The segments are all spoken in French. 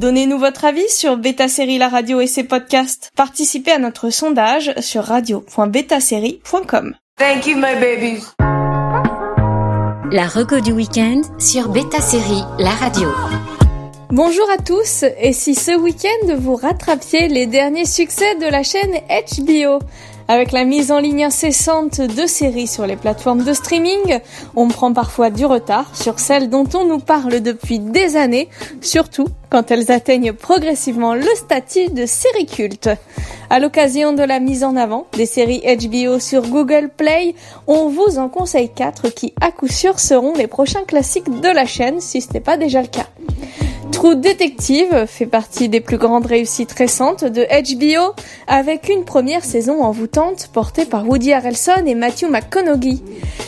Donnez-nous votre avis sur Beta Série La Radio et ses podcasts. Participez à notre sondage sur radio.betasérie.com. Thank you, my babies. La reco du week-end sur Beta Série La Radio. Bonjour à tous, et si ce week-end vous rattrapiez les derniers succès de la chaîne HBO avec la mise en ligne incessante de séries sur les plateformes de streaming, on prend parfois du retard sur celles dont on nous parle depuis des années, surtout quand elles atteignent progressivement le statut de série culte. À l'occasion de la mise en avant des séries HBO sur Google Play, on vous en conseille quatre qui à coup sûr seront les prochains classiques de la chaîne si ce n'est pas déjà le cas. True Detective fait partie des plus grandes réussites récentes de HBO, avec une première saison envoûtante portée par Woody Harrelson et Matthew McConaughey.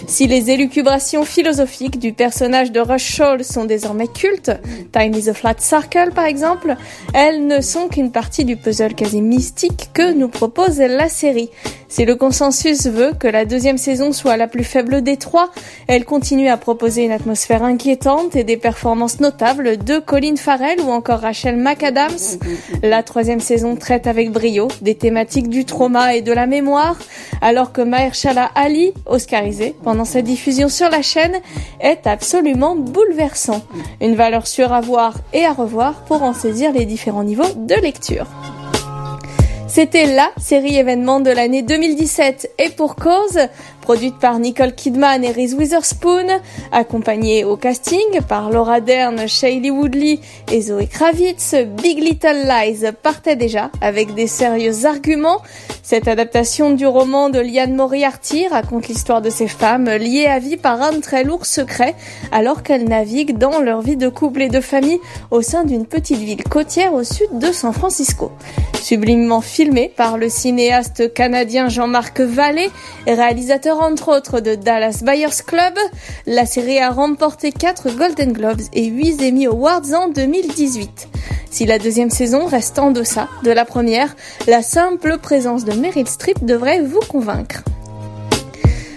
Si les élucubrations philosophiques du personnage de Rush Shaw sont désormais cultes, Time is a Flat Circle par exemple, elles ne sont qu'une partie du puzzle quasi mystique que nous propose la série. Si le consensus veut que la deuxième saison soit la plus faible des trois, elle continue à proposer une atmosphère inquiétante et des performances notables de Colin Farrell ou encore Rachel McAdams. La troisième saison traite avec brio des thématiques du trauma et de la mémoire, alors que Mahershala Ali, oscarisé pendant sa diffusion sur la chaîne, est absolument bouleversant. Une valeur sûre à voir et à revoir pour en saisir les différents niveaux de lecture. C'était la série événement de l'année 2017 et pour cause, produite par Nicole Kidman et Reese Witherspoon, accompagnée au casting par Laura Dern, Shailene Woodley et Zoe Kravitz, Big Little Lies partait déjà avec des sérieux arguments. Cette adaptation du roman de Liane Moriarty raconte l'histoire de ces femmes liées à vie par un très lourd secret alors qu'elles naviguent dans leur vie de couple et de famille au sein d'une petite ville côtière au sud de San Francisco. Sublimement filmé par le cinéaste canadien Jean-Marc Vallée, réalisateur entre autres de Dallas Buyers Club. La série a remporté 4 Golden Globes et 8 Emmy Awards en 2018. Si la deuxième saison reste en deçà de la première, la simple présence de Meryl Streep devrait vous convaincre.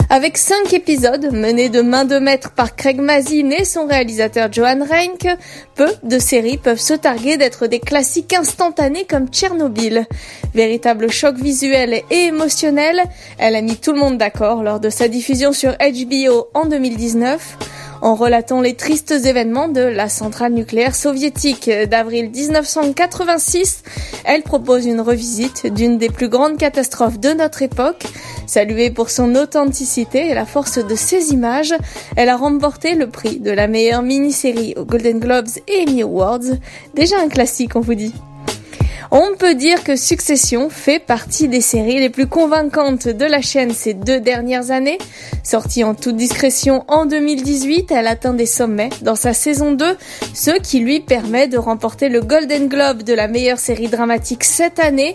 Avec cinq épisodes menés de main de maître par Craig Mazin et son réalisateur Johan Reinke, peu de séries peuvent se targuer d'être des classiques instantanés comme Tchernobyl. Véritable choc visuel et émotionnel, elle a mis tout le monde d'accord lors de sa diffusion sur HBO en 2019 en relatant les tristes événements de la centrale nucléaire soviétique d'avril 1986. Elle propose une revisite d'une des plus grandes catastrophes de notre époque. Saluée pour son authenticité et la force de ses images, elle a remporté le prix de la meilleure mini-série aux Golden Globes et Emmy Awards. Déjà un classique, on vous dit. On peut dire que Succession fait partie des séries les plus convaincantes de la chaîne ces deux dernières années. Sortie en toute discrétion en 2018, elle atteint des sommets dans sa saison 2, ce qui lui permet de remporter le Golden Globe de la meilleure série dramatique cette année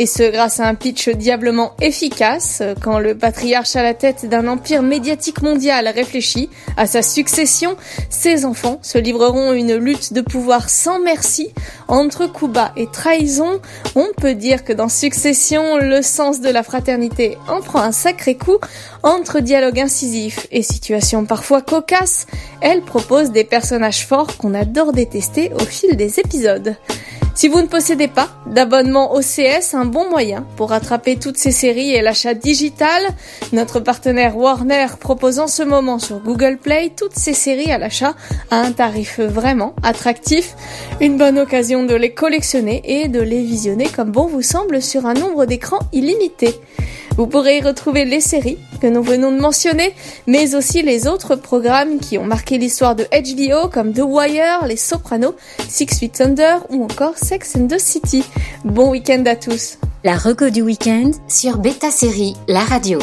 et ce grâce à un pitch diablement efficace, quand le patriarche à la tête d'un empire médiatique mondial réfléchit à sa succession, ses enfants se livreront une lutte de pouvoir sans merci entre bas et trahison. On peut dire que dans Succession, le sens de la fraternité en prend un sacré coup entre dialogue incisif et situations parfois cocasses. Elle propose des personnages forts qu'on adore détester au fil des épisodes. Si vous ne possédez pas d'abonnement OCS, un bon moyen pour rattraper toutes ces séries est l'achat digital. Notre partenaire Warner propose en ce moment sur Google Play toutes ces séries à l'achat à un tarif vraiment attractif. Une bonne occasion de les collectionner et de les visionner comme bon vous semble sur un nombre d'écrans illimité. Vous pourrez y retrouver les séries que nous venons de mentionner, mais aussi les autres programmes qui ont marqué l'histoire de HBO comme The Wire, Les Sopranos, Six Feet Under ou encore Sex and the City. Bon week-end à tous. La reco du week-end sur Beta Série, la radio.